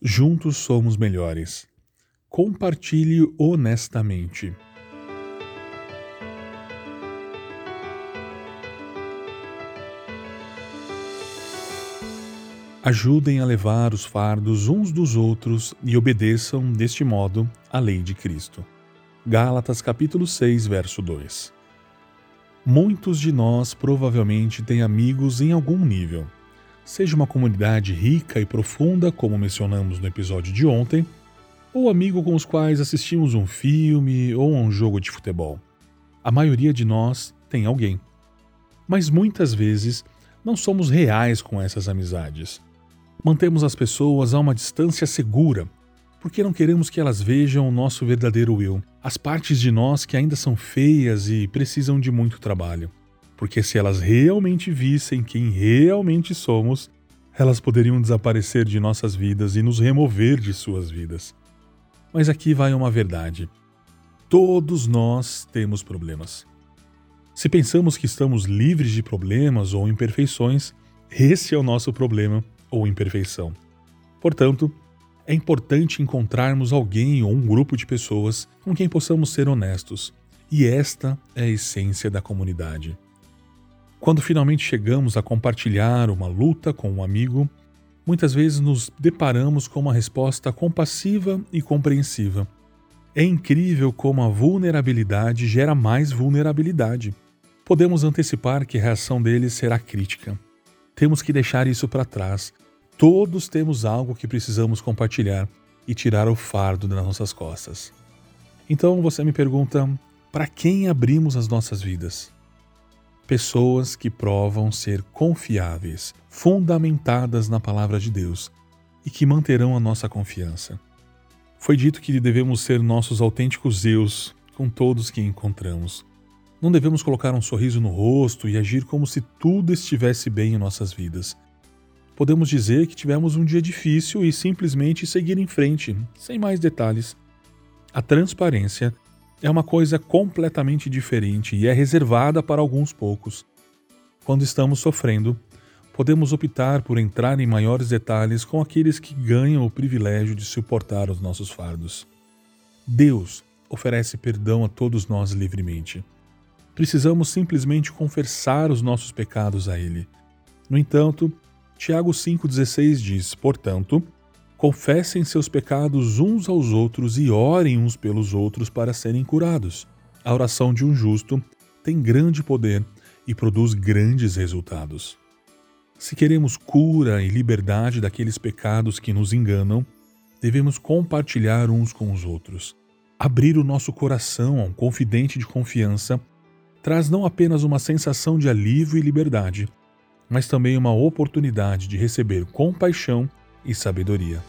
Juntos somos melhores. Compartilhe honestamente. Ajudem a levar os fardos uns dos outros e obedeçam, deste modo, à lei de Cristo. Gálatas capítulo 6, verso 2. Muitos de nós provavelmente têm amigos em algum nível seja uma comunidade rica e profunda, como mencionamos no episódio de ontem, ou amigo com os quais assistimos um filme ou um jogo de futebol. A maioria de nós tem alguém. Mas muitas vezes não somos reais com essas amizades. Mantemos as pessoas a uma distância segura, porque não queremos que elas vejam o nosso verdadeiro eu, as partes de nós que ainda são feias e precisam de muito trabalho porque se elas realmente vissem quem realmente somos, elas poderiam desaparecer de nossas vidas e nos remover de suas vidas. Mas aqui vai uma verdade. Todos nós temos problemas. Se pensamos que estamos livres de problemas ou imperfeições, esse é o nosso problema ou imperfeição. Portanto, é importante encontrarmos alguém ou um grupo de pessoas com quem possamos ser honestos, e esta é a essência da comunidade. Quando finalmente chegamos a compartilhar uma luta com um amigo, muitas vezes nos deparamos com uma resposta compassiva e compreensiva. É incrível como a vulnerabilidade gera mais vulnerabilidade. Podemos antecipar que a reação deles será crítica. Temos que deixar isso para trás. Todos temos algo que precisamos compartilhar e tirar o fardo das nossas costas. Então você me pergunta: para quem abrimos as nossas vidas? Pessoas que provam ser confiáveis, fundamentadas na palavra de Deus e que manterão a nossa confiança. Foi dito que devemos ser nossos autênticos eus com todos que encontramos. Não devemos colocar um sorriso no rosto e agir como se tudo estivesse bem em nossas vidas. Podemos dizer que tivemos um dia difícil e simplesmente seguir em frente, sem mais detalhes. A transparência é uma coisa completamente diferente e é reservada para alguns poucos. Quando estamos sofrendo, podemos optar por entrar em maiores detalhes com aqueles que ganham o privilégio de suportar os nossos fardos. Deus oferece perdão a todos nós livremente. Precisamos simplesmente confessar os nossos pecados a Ele. No entanto, Tiago 5,16 diz: Portanto, Confessem seus pecados uns aos outros e orem uns pelos outros para serem curados. A oração de um justo tem grande poder e produz grandes resultados. Se queremos cura e liberdade daqueles pecados que nos enganam, devemos compartilhar uns com os outros. Abrir o nosso coração a um confidente de confiança traz não apenas uma sensação de alívio e liberdade, mas também uma oportunidade de receber compaixão e sabedoria.